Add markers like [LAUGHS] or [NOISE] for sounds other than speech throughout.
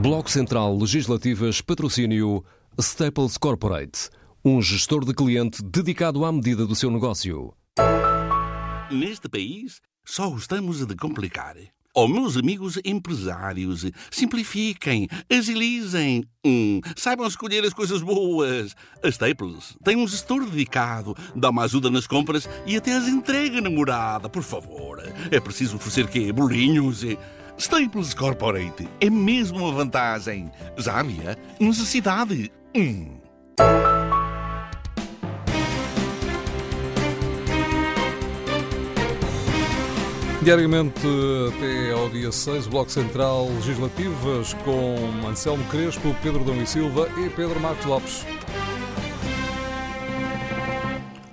Bloco Central Legislativas Patrocínio Staples Corporate, um gestor de cliente dedicado à medida do seu negócio. Neste país, só gostamos de complicar. Oh, meus amigos empresários, simplifiquem, agilizem, hum, saibam escolher as coisas boas. A Staples tem um gestor dedicado, dá uma ajuda nas compras e até as entrega na morada, por favor. É preciso oferecer quê? Bolinhos? Staples Corporate é mesmo uma vantagem. Já havia necessidade. Hum. Diariamente até ao dia 6, o Bloco Central Legislativas com Anselmo Crespo, Pedro Dom e Silva e Pedro Marcos Lopes.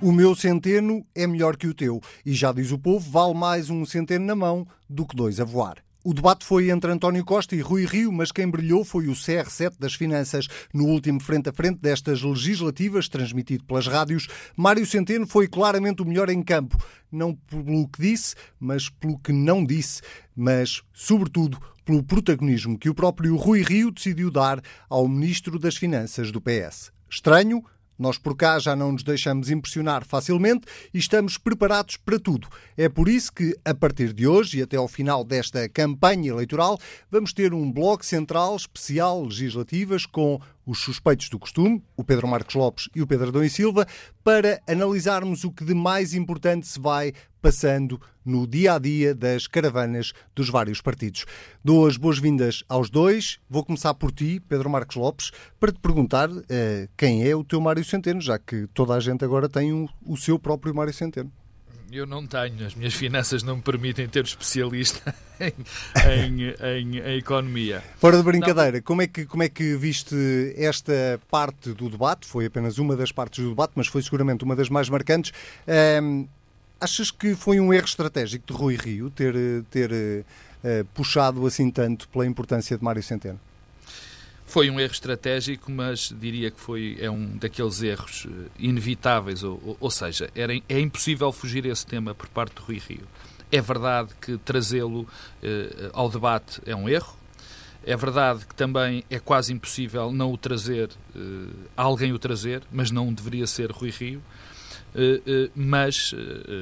O meu centeno é melhor que o teu. E já diz o povo, vale mais um centeno na mão do que dois a voar. O debate foi entre António Costa e Rui Rio, mas quem brilhou foi o CR7 das Finanças. No último frente a frente destas legislativas, transmitido pelas rádios, Mário Centeno foi claramente o melhor em campo. Não pelo que disse, mas pelo que não disse, mas, sobretudo, pelo protagonismo que o próprio Rui Rio decidiu dar ao Ministro das Finanças do PS. Estranho, nós por cá já não nos deixamos impressionar facilmente e estamos preparados para tudo. É por isso que, a partir de hoje e até ao final desta campanha eleitoral, vamos ter um bloco central especial legislativas com os suspeitos do costume, o Pedro Marcos Lopes e o Pedro Adão e Silva, para analisarmos o que de mais importante se vai passando no dia a dia das caravanas dos vários partidos. Dou as boas-vindas aos dois. Vou começar por ti, Pedro Marcos Lopes, para te perguntar uh, quem é o teu Mário Centeno, já que toda a gente agora tem um, o seu próprio Mário Centeno eu não tenho, as minhas finanças não me permitem ter especialista [LAUGHS] em, em, em, em economia. Fora de brincadeira, como é, que, como é que viste esta parte do debate? Foi apenas uma das partes do debate, mas foi seguramente uma das mais marcantes. Um, achas que foi um erro estratégico de Rui Rio ter, ter uh, puxado assim tanto pela importância de Mário Centeno? Foi um erro estratégico, mas diria que foi é um daqueles erros eh, inevitáveis, ou, ou, seja, era, é impossível fugir a esse tema por parte do Rui Rio. É verdade que trazê-lo eh, ao debate é um erro. É verdade que também é quase impossível não o trazer, eh, alguém o trazer, mas não deveria ser Rui Rio. Uh, mas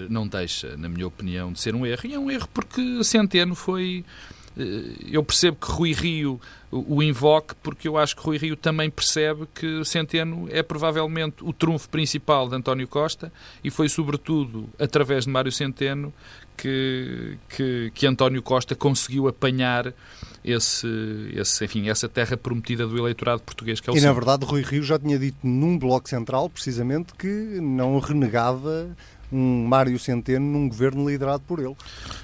não deixa, na minha opinião, de ser um erro. E é um erro porque Centeno foi eh, eu percebo que Rui Rio o invoque, porque eu acho que Rui Rio também percebe que Centeno é provavelmente o trunfo principal de António Costa e foi sobretudo através de Mário Centeno que, que, que António Costa conseguiu apanhar esse, esse, enfim, essa terra prometida do eleitorado português que é o E na verdade Rui Rio já tinha dito num bloco central precisamente que não renegava um Mário Centeno num governo liderado por ele.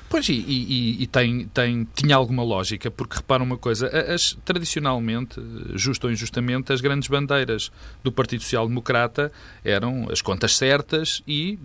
Pois, e, e, e tem, tem, tinha alguma lógica, porque repara uma coisa, as, tradicionalmente, justo ou injustamente, as grandes bandeiras do Partido Social Democrata eram as contas certas e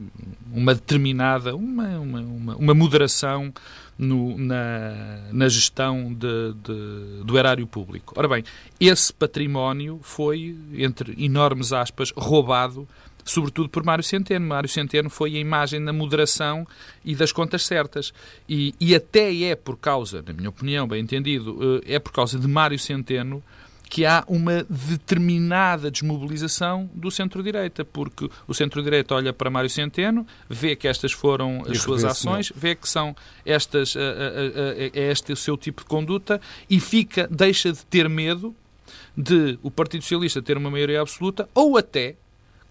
uma determinada, uma, uma, uma, uma moderação no, na, na gestão de, de, do erário público. Ora bem, esse património foi, entre enormes aspas, roubado sobretudo por Mário Centeno. Mário Centeno foi a imagem da moderação e das contas certas. E, e até é por causa, na minha opinião, bem entendido, eh, é por causa de Mário Centeno que há uma determinada desmobilização do centro-direita, porque o centro-direita olha para Mário Centeno, vê que estas foram as suas ações, vê que são estas, é este o seu tipo de conduta e fica, deixa de ter medo de o Partido Socialista ter uma maioria absoluta ou até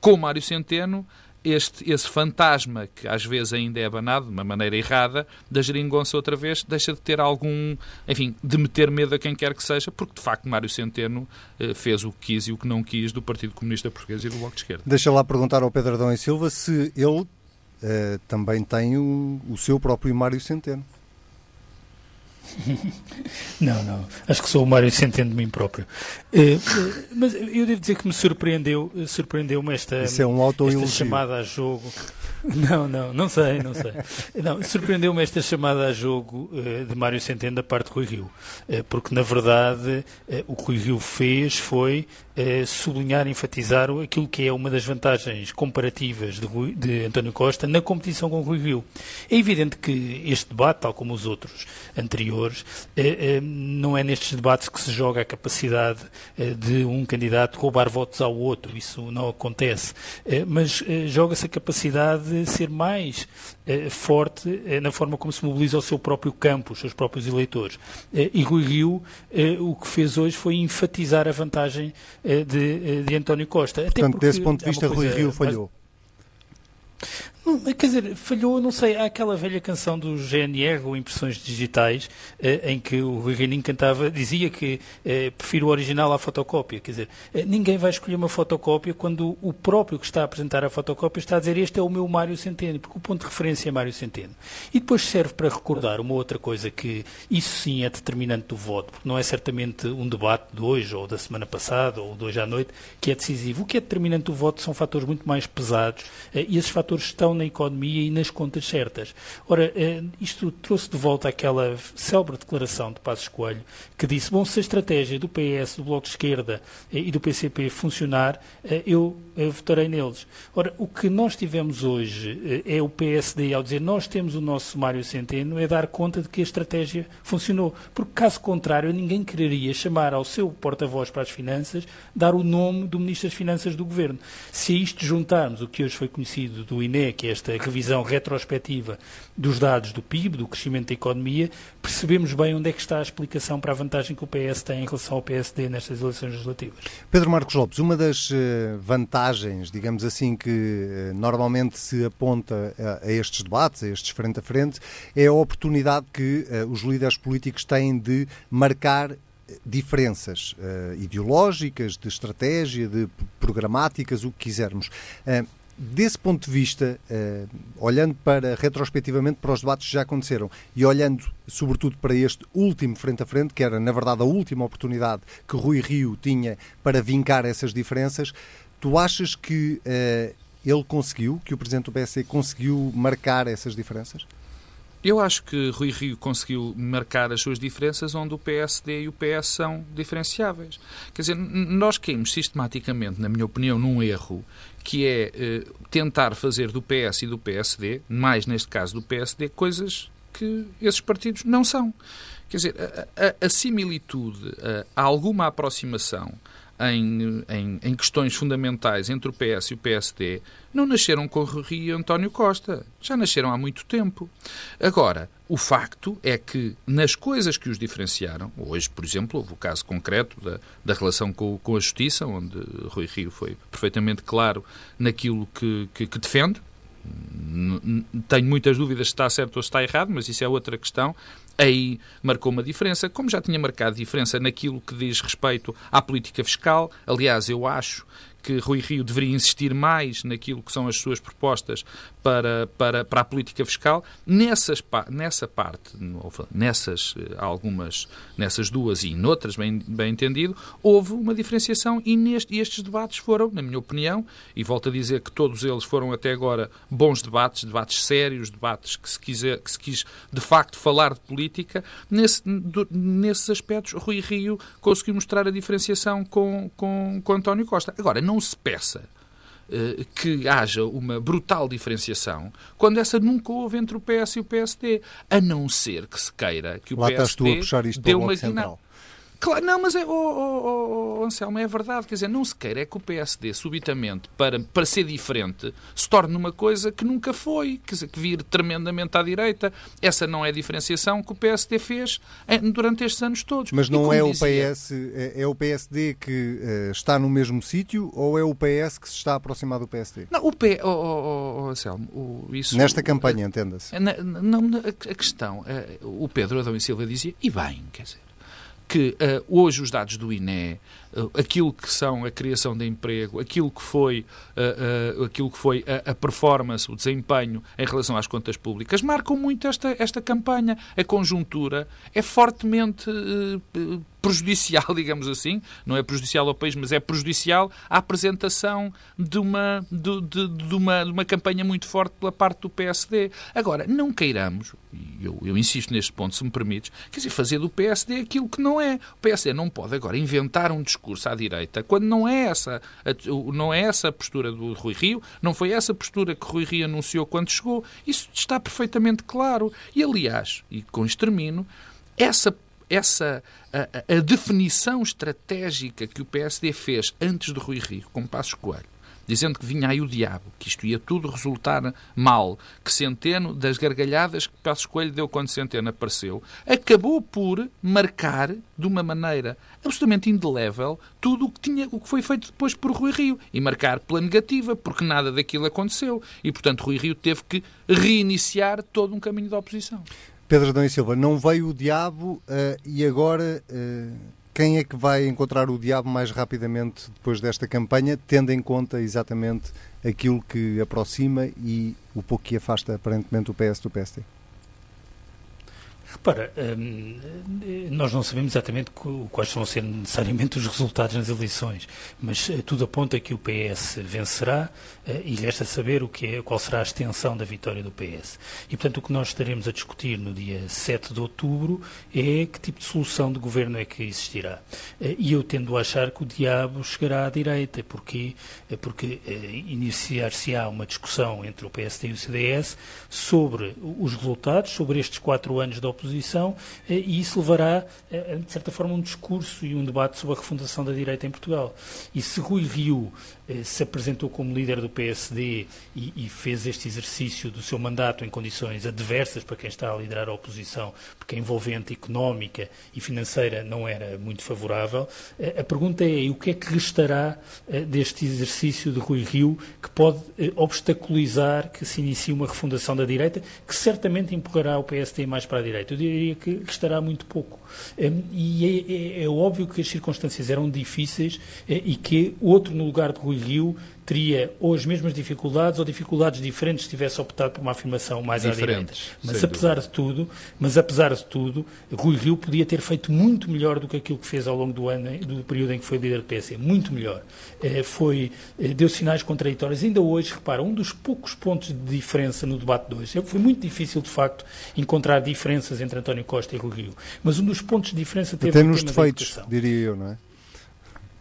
com Mário Centeno, este, esse fantasma, que às vezes ainda é abanado de uma maneira errada, da geringonça outra vez, deixa de ter algum, enfim, de meter medo a quem quer que seja, porque de facto Mário Centeno eh, fez o que quis e o que não quis do Partido Comunista Português e do Bloco de Esquerda. Deixa lá perguntar ao Pedro Adão e Silva se ele eh, também tem o, o seu próprio Mário Centeno. [LAUGHS] não, não. Acho que sou o Mário Centeno de mim próprio. Uh, mas eu devo dizer que me surpreendeu, surpreendeu-me esta, é um esta chamada a jogo. Não, não, não sei, não sei. Não, surpreendeu-me esta chamada a jogo uh, de Mário Centeno da parte de Rui Rio, uh, porque na verdade uh, o que Rui Rio fez foi sublinhar, enfatizar aquilo que é uma das vantagens comparativas de, Rui, de António Costa na competição com Rui Rio. É evidente que este debate, tal como os outros anteriores, não é nestes debates que se joga a capacidade de um candidato roubar votos ao outro, isso não acontece, mas joga-se a capacidade de ser mais eh, forte eh, na forma como se mobiliza o seu próprio campo, os seus próprios eleitores. Eh, e Rui Rio o que fez hoje foi enfatizar a vantagem de, de António Costa. Portanto, desse ponto de vista, Rui Rio falhou. Não, quer dizer, falhou, não sei, há aquela velha canção do GNR, ou Impressões Digitais, eh, em que o Rui Reininho cantava, dizia que eh, prefiro o original à fotocópia. Quer dizer, eh, ninguém vai escolher uma fotocópia quando o próprio que está a apresentar a fotocópia está a dizer este é o meu Mário Centeno, porque o ponto de referência é Mário Centeno. E depois serve para recordar uma outra coisa que isso sim é determinante do voto, porque não é certamente um debate de hoje, ou da semana passada, ou de hoje à noite, que é decisivo. O que é determinante do voto são fatores muito mais pesados, eh, e esses fatores estão na economia e nas contas certas. Ora, eh, isto trouxe de volta aquela célebre declaração de Passos Coelho que disse, bom, se a estratégia do PS, do Bloco de Esquerda eh, e do PCP funcionar, eh, eu votarei neles. Ora, o que nós tivemos hoje é o PSD ao dizer nós temos o nosso Mário Centeno, é dar conta de que a estratégia funcionou. Porque, caso contrário, ninguém quereria chamar ao seu porta-voz para as finanças, dar o nome do Ministro das Finanças do Governo. Se a isto juntarmos o que hoje foi conhecido do INE, que é esta revisão retrospectiva dos dados do PIB, do crescimento da economia, percebemos bem onde é que está a explicação para a vantagem que o PS tem em relação ao PSD nestas eleições legislativas. Pedro Marcos Lopes, uma das eh, vantagens, digamos assim, que eh, normalmente se aponta a estes debates, a estes frente a frente, é a oportunidade que eh, os líderes políticos têm de marcar diferenças uh, ideológicas, de estratégia, de programáticas, o que quisermos. Uh, desse ponto de vista, uh, olhando para retrospectivamente para os debates que já aconteceram e olhando sobretudo para este último frente a frente, que era na verdade a última oportunidade que Rui Rio tinha para vincar essas diferenças, tu achas que uh, ele conseguiu, que o Presidente do PSD conseguiu marcar essas diferenças? Eu acho que Rui Rio conseguiu marcar as suas diferenças onde o PSD e o PS são diferenciáveis. Quer dizer, nós caímos sistematicamente, na minha opinião, num erro que é eh, tentar fazer do PS e do PSD, mais neste caso do PSD, coisas que esses partidos não são. Quer dizer, a, a, a similitude, a, a alguma aproximação em, em, em, questões fundamentais entre o PS e o PSD não nasceram com o Rio e António Costa. Já nasceram há muito tempo. Agora, o facto é que nas coisas que os diferenciaram, hoje, por exemplo, houve o caso concreto da, da relação com, com, a Justiça, onde Rui Rio foi perfeitamente claro naquilo que, que, que defende, tenho muitas dúvidas se está certo ou se está errado, mas isso é outra questão. Aí marcou uma diferença, como já tinha marcado diferença naquilo que diz respeito à política fiscal. Aliás, eu acho que Rui Rio deveria insistir mais naquilo que são as suas propostas para, para, para a política fiscal. Nessas, nessa parte, nessas eh, algumas, nessas duas e noutras, bem, bem entendido, houve uma diferenciação e, neste, e estes debates foram, na minha opinião, e volto a dizer que todos eles foram até agora bons debates, debates sérios, debates que se, quiser, que se quis de facto falar de política. Nesse, nesses aspectos, Rui Rio conseguiu mostrar a diferenciação com, com, com António Costa. Agora, não se peça eh, que haja uma brutal diferenciação quando essa nunca houve entre o PS e o PSD, a não ser que se queira que o Lá PSD dê uma guinada. Claro, não, mas é, oh, oh, oh, Anselmo, é verdade. Quer dizer, não se queira é que o PSD, subitamente, para, para ser diferente, se torne uma coisa que nunca foi, quer dizer, que vire tremendamente à direita. Essa não é a diferenciação que o PSD fez eh, durante estes anos todos. Mas não é dizia... o PS, é, é, o PSD que uh, está no mesmo sítio ou é o PS que se está a aproximar do PSD? Não, o P... Oh, oh, oh, Anselmo, o, isso... Nesta campanha, entenda-se. Não, a, a questão, uh, o Pedro Adão e Silva dizia, e bem, quer dizer, que uh, hoje os dados do INE, uh, aquilo que são a criação de emprego, aquilo que foi, uh, aquilo que foi a, a, performance, o desempenho em relação às contas públicas, marcam muito esta, esta campanha. A conjuntura é fortemente prejudicial, [LAUGHS] digamos assim, não é prejudicial ao país, mas é prejudicial à apresentação de uma, de, de, de uma, de uma campanha muito forte pela parte do PSD. Agora, não queiramos, e eu, eu insisto neste ponto, se me permites, quer dizer, fazer do PSD aquilo que não é. O PSD não pode agora inventar um discurso à direita quando não é essa, não é essa a postura do Rui Rio, não foi essa a postura que Rui Rio anunciou quando chegou. Isso está perfeitamente claro. E, aliás, e com isto termino, essa essa a, a, definição estratégica que o PSD fez antes de Rui Rio, com Passos Coelho, dizendo que vinha aí o diabo, que isto ia tudo resultar mal, que Centeno, das gargalhadas que Passos Coelho deu quando Centeno apareceu, acabou por marcar de uma maneira absolutamente indelével tudo o que, tinha, o que foi feito depois por Rui Rio e marcar pela negativa, porque nada daquilo aconteceu. E, portanto, Rui Rio teve que reiniciar todo um caminho da oposição. Pedro Adão e Silva, não veio o diabo uh, e agora uh, quem é que vai encontrar o diabo mais rapidamente depois desta campanha, tendo em conta exatamente aquilo que aproxima e o pouco que afasta aparentemente o PS do PSD? Repara, hum, nós não sabemos exatamente quais vão ser necessariamente os resultados nas eleições, mas eh, tudo aponta que o PS vencerá e resta saber o que é, qual será a extensão da vitória do PS. E, portanto, o que nós estaremos a discutir no dia 7 de outubro é que tipo de solução de governo é que existirá. Eh, e eu tendo a achar que o diabo chegará à direita. Porquê? Porque iniciar-se-á uma discussão entre o PSD e o CDS sobre os resultados, sobre estes quatro anos da oposição eh, e isso levará, eh, de certa forma, um discurso e um debate sobre a refundação da direita em Portugal. E se Rui Rio eh, se apresentou como líder do PSD e, e, fez este exercício do seu mandato em condições adversas para quem está a liderar a oposição, porque a envolvente económica e financeira não era muito favorável, a pergunta é o que é que restará deste exercício de Rui Rio que pode obstaculizar que se inicie uma refundação da direita, que certamente empurrará o PSD mais para a direita eu diria que restará muito pouco. Hum, e é, é, é óbvio que as circunstâncias eram difíceis eh, e que outro no lugar de Rui Rio teria ou as mesmas dificuldades ou dificuldades diferentes se tivesse optado por uma afirmação mais diferentes, à direita. Mas apesar de tudo, mas apesar de tudo, Rui Rio podia ter feito muito melhor do que aquilo que fez ao longo do ano, do período em que foi líder do PS, muito melhor. Eh, foi eh, deu sinais contraditórios. Ainda hoje, repara, um dos poucos pontos de diferença no debate de hoje, foi muito difícil de facto encontrar diferenças entre António Costa e Rui Rio, mas um dos pontos de diferença teve Até nos defeitos, diria eu, não é?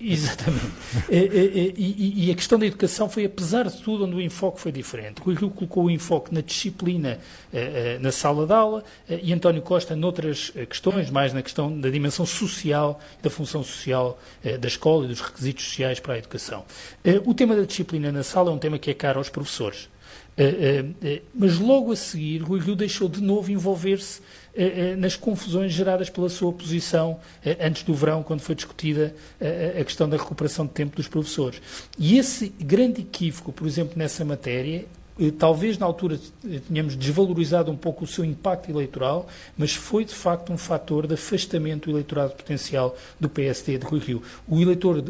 Exatamente. e, e, e, e, a questão da educação foi, apesar de tudo, onde o enfoque foi diferente. Rui Rio colocou o enfoque na disciplina eh, eh, na sala de aula eh, e António Costa noutras questões, mais na questão da dimensão social, da função social da escola e dos requisitos sociais para a educação. o tema da disciplina na sala é um tema que é caro aos professores. mas logo a seguir, Rui Rio deixou de novo envolver-se nas confusões geradas pela sua posição eh, antes do verão, quando foi discutida a questão da recuperação de tempo dos professores. E esse grande equívoco, por exemplo, nessa matéria, talvez na altura tenhamos desvalorizado um pouco o seu impacto eleitoral, mas foi de facto um fator de afastamento do eleitorado potencial do PSD de Rui Rio. O eleitor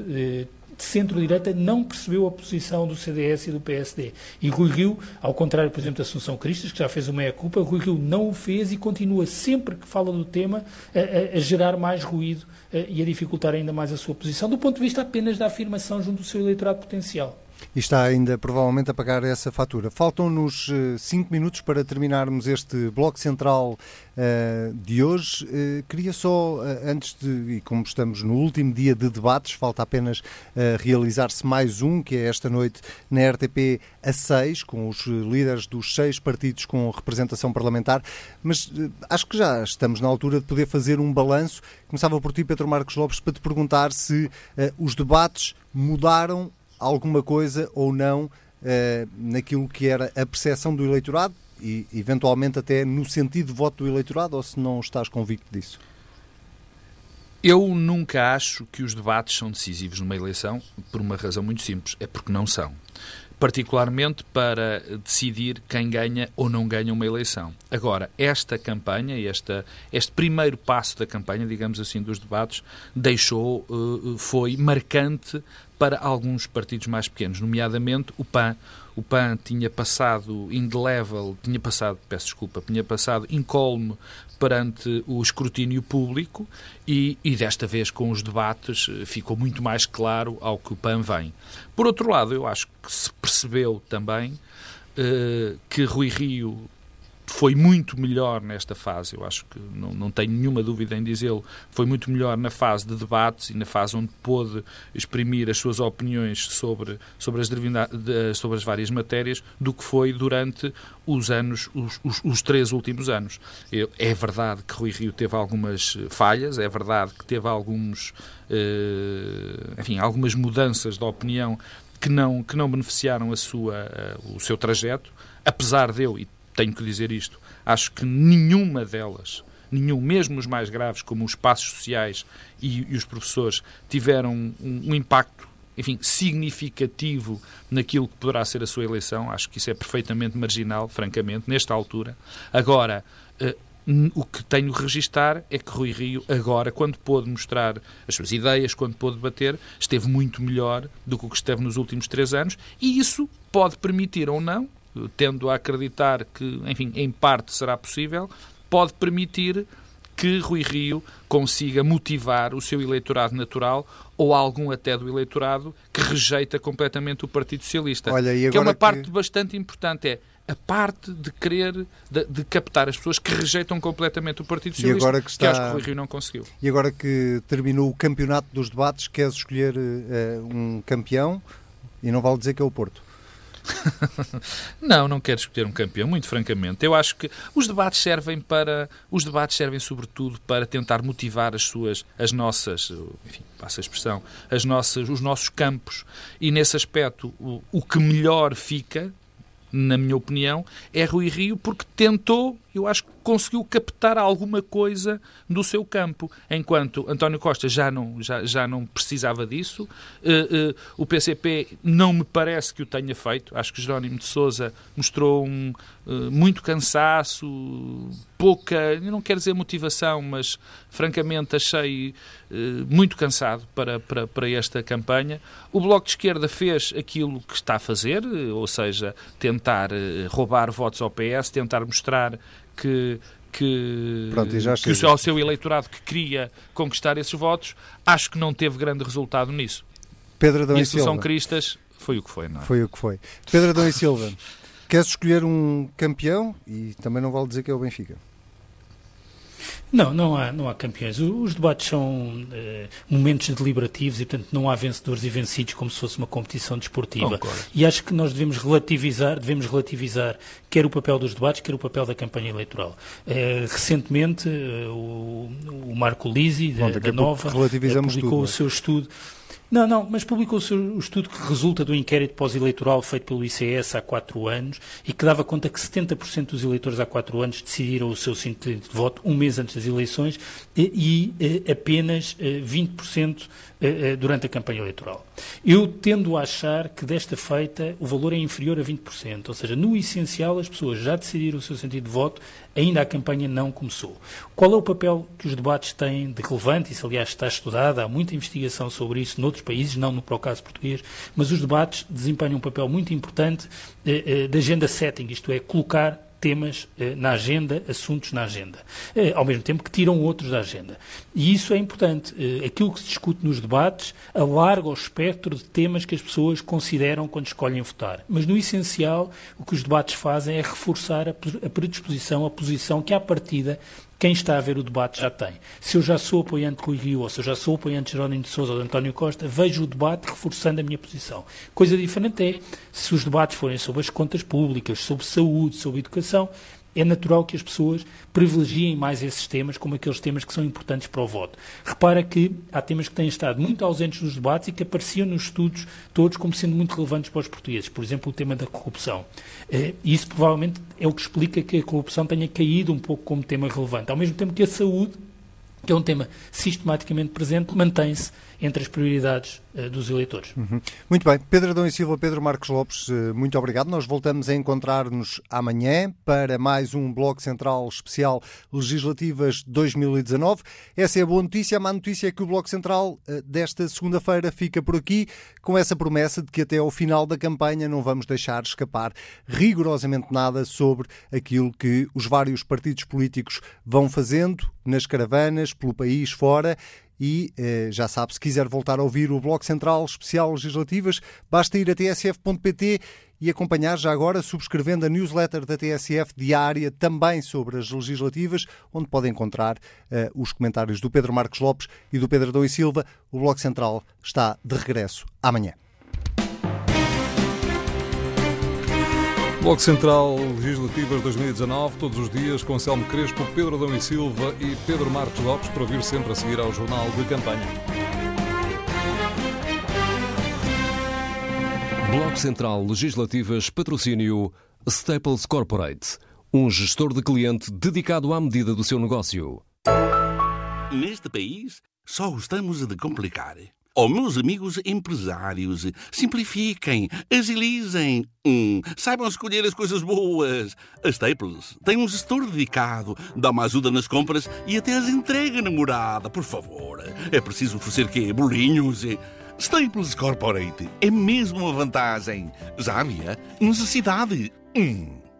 de centro-direita não percebeu a posição do CDS e do PSD. E Rui Rio, ao contrário, por exemplo, da Assunção Cristas, que já fez uma meia-culpa, Rui Rio não o fez e continua sempre que fala do tema a, a, a gerar mais ruído a, e a dificultar ainda mais a sua posição, do ponto de vista apenas da afirmação junto do seu eleitorado potencial e está ainda provavelmente a pagar essa fatura. Faltam-nos uh, cinco minutos para terminarmos este bloco central uh, de hoje. Uh, queria só, antes de, e como estamos no último dia de debates, falta apenas realizar-se mais um, que é esta noite na RTP a seis, com os líderes dos seis partidos com representação parlamentar, mas acho que já estamos na altura de poder fazer um balanço. Começava por ti, Pedro Marcos Lopes, para te perguntar se os debates mudaram alguma coisa ou não uh, naquilo que era a percepção do eleitorado e, eventualmente, até no sentido de voto do eleitorado, ou se não estás convicto disso? Eu nunca acho que os debates são decisivos numa eleição por uma razão muito simples: é porque não são. particularmente para decidir quem ganha ou não ganha uma eleição. Agora, esta campanha, esta, este primeiro passo da campanha, digamos assim, dos debates, deixou, uh, foi marcante para alguns partidos mais pequenos, nomeadamente o PAN. O PAN tinha passado indelével, tinha passado, peço desculpa, tinha passado incólume perante o escrutínio público e, e, desta vez com os debates ficou muito mais claro ao que o PAN vem. Por outro lado, eu acho que se percebeu também eh, que Rui Rio foi muito melhor nesta fase, eu acho que não, não tenho nenhuma dúvida em dizê-lo, foi muito melhor na fase de debates e na fase onde pôde exprimir as suas opiniões sobre, sobre, as, sobre as várias matérias do que foi durante os anos, os, os, os três últimos anos. Eu, é verdade que Rui Rio teve algumas falhas, é verdade que teve alguns, eh, enfim, algumas mudanças de opinião que não, que não beneficiaram a sua, o seu trajeto, apesar de eu, e tenho que dizer isto, acho que nenhuma delas, nenhum, mesmo os mais graves, como os passos sociais e, e os professores, tiveram um, um impacto enfim, significativo naquilo que poderá ser a sua eleição. Acho que isso é perfeitamente marginal, francamente, nesta altura. Agora, uh, o que tenho a registar é que Rui Rio, agora, quando pôde mostrar as suas ideias, quando pôde debater, esteve muito melhor do que o que esteve nos últimos três anos, e isso pode permitir ou não, tendo a acreditar que, enfim, em parte será possível, pode permitir que Rui Rio consiga motivar o seu eleitorado natural ou algum até do eleitorado que rejeita completamente o Partido Socialista. Olha, que é uma parte bastante importante. É a parte de querer, de, de, captar as pessoas que rejeitam completamente o Partido Socialista, agora que, está... que acho que o Rui Rio não conseguiu. E agora que terminou o campeonato dos debates, queres escolher uh, um campeão e não vale dizer que é o Porto. [LAUGHS] não, não quero escolher um campeão, muito francamente. Eu acho que os debates servem para. Os debates servem sobretudo para tentar motivar as suas, as nossas, enfim, passa a expressão, as nossas, os nossos campos. E nesse aspecto, o, o que melhor fica, na minha opinião, é Rui Rio, porque tentou, eu acho que conseguiu captar alguma coisa do seu campo, enquanto António Costa já não, já, já não precisava disso. Uh, uh, o PCP não me parece que o tenha feito. Acho que Jerónimo de Souza mostrou um, uh, muito cansaço, pouca, não quero dizer motivação, mas francamente achei muito cansado para, para, para esta campanha. O Bloco de Esquerda fez aquilo que está a fazer, ou seja, tentar roubar votos ao PS, tentar mostrar que que, Pronto, que o seu, ao seu eleitorado que queria conquistar esses votos, acho que não teve grande resultado nisso. Pedro Adão e a São Cristas foi o que foi, não é? Foi o que foi. Pedro Adão e Silva, queres escolher um campeão e também não vale dizer que é o Benfica. Não, não há, não há campeões. Os debates são eh, momentos deliberativos e, portanto, não há vencedores e vencidos como se fosse uma competição desportiva. E acho que nós devemos relativizar, devemos relativizar quer o papel dos debates, quer o papel da campanha eleitoral. Eh, recentemente, eh, o, o, Marco Lisi, da, da Nova, publicou tudo, o é? seu estudo não, não, mas publicou o estudo que resulta do inquérito pós-eleitoral feito pelo ICS há quatro anos e que dava conta que 70% dos eleitores há quatro anos decidiram o seu sentido de voto um mês antes das eleições e, e eh, apenas 20% eh, eh, durante a campanha eleitoral. Eu tendo a achar que desta feita o valor é inferior a 20%, ou seja, no essencial as pessoas já decidiram o seu sentido de voto, ainda a campanha não começou. Qual é o papel que os debates têm de relevante? Isso, aliás, está estudado, há muita investigação sobre isso noutros países, não no caso português, mas os debates desempenham um papel muito importante eh, eh, de agenda setting, isto é, colocar temas eh, na agenda, assuntos na agenda, eh, ao mesmo tempo que tiram outros da agenda. E isso é importante. Eh, aquilo que se discute nos debates alarga o espectro de temas que as pessoas consideram quando escolhem votar. Mas, no essencial, o que os debates fazem é reforçar a predisposição, a posição que, à partida, quem está a ver o debate já tem. Se eu já sou apoiante de Rui Rio, ou se eu já sou apoiante de Jerónimo de Sousa ou de António Costa, vejo o debate reforçando a minha posição. Coisa diferente é se os debates forem sobre as contas públicas, sobre saúde, sobre educação, é natural que as pessoas privilegiem mais esses temas como aqueles temas que são importantes para o voto. Repara que há temas que têm estado muito ausentes nos debates e que apareciam nos estudos todos como sendo muito relevantes para os portugueses. Por exemplo, o tema da corrupção. Eh, isso provavelmente é o que explica que a corrupção tenha caído um pouco como tema relevante. Ao mesmo tempo que a saúde que é um tema sistematicamente presente, mantém-se entre as prioridades dos eleitores. Uhum. Muito bem. Pedro Adão e Silva, Pedro Marcos Lopes, uh, muito obrigado. Nós voltamos a encontrar-nos amanhã para mais um Bloco Central Especial Legislativas 2019. Essa é a boa notícia. A má notícia é que o Bloco Central uh, desta segunda-feira fica por aqui com essa promessa de que até ao final da campanha não vamos deixar escapar rigorosamente nada sobre aquilo que os vários partidos políticos vão fazendo nas caravanas, pelo país fora e eh, já sabe, se quiser voltar a ouvir o Bloco Central Especial Legislativas, basta ir a tsf.pt e acompanhar já agora subscrevendo a newsletter da TSF diária também sobre as legislativas, onde pode encontrar eh, os comentários do Pedro Marcos Lopes e do Pedro Dom e Silva. O Bloco Central está de regresso amanhã. Bloco Central Legislativas 2019, todos os dias com Anselmo Crespo, Pedro Adão e Silva e Pedro Marcos Lopes, para vir sempre a seguir ao Jornal de Campanha. Bloco Central Legislativas Patrocínio Staples Corporate, um gestor de cliente dedicado à medida do seu negócio. Neste país, só gostamos de complicar. Oh, meus amigos empresários, simplifiquem, agilizem, hum, saibam escolher as coisas boas. A Staples tem um gestor dedicado, dá uma ajuda nas compras e até as entrega namorada, por favor. É preciso oferecer quê? Bolinhos? Staples Corporate é mesmo uma vantagem. Já havia necessidade. Hum.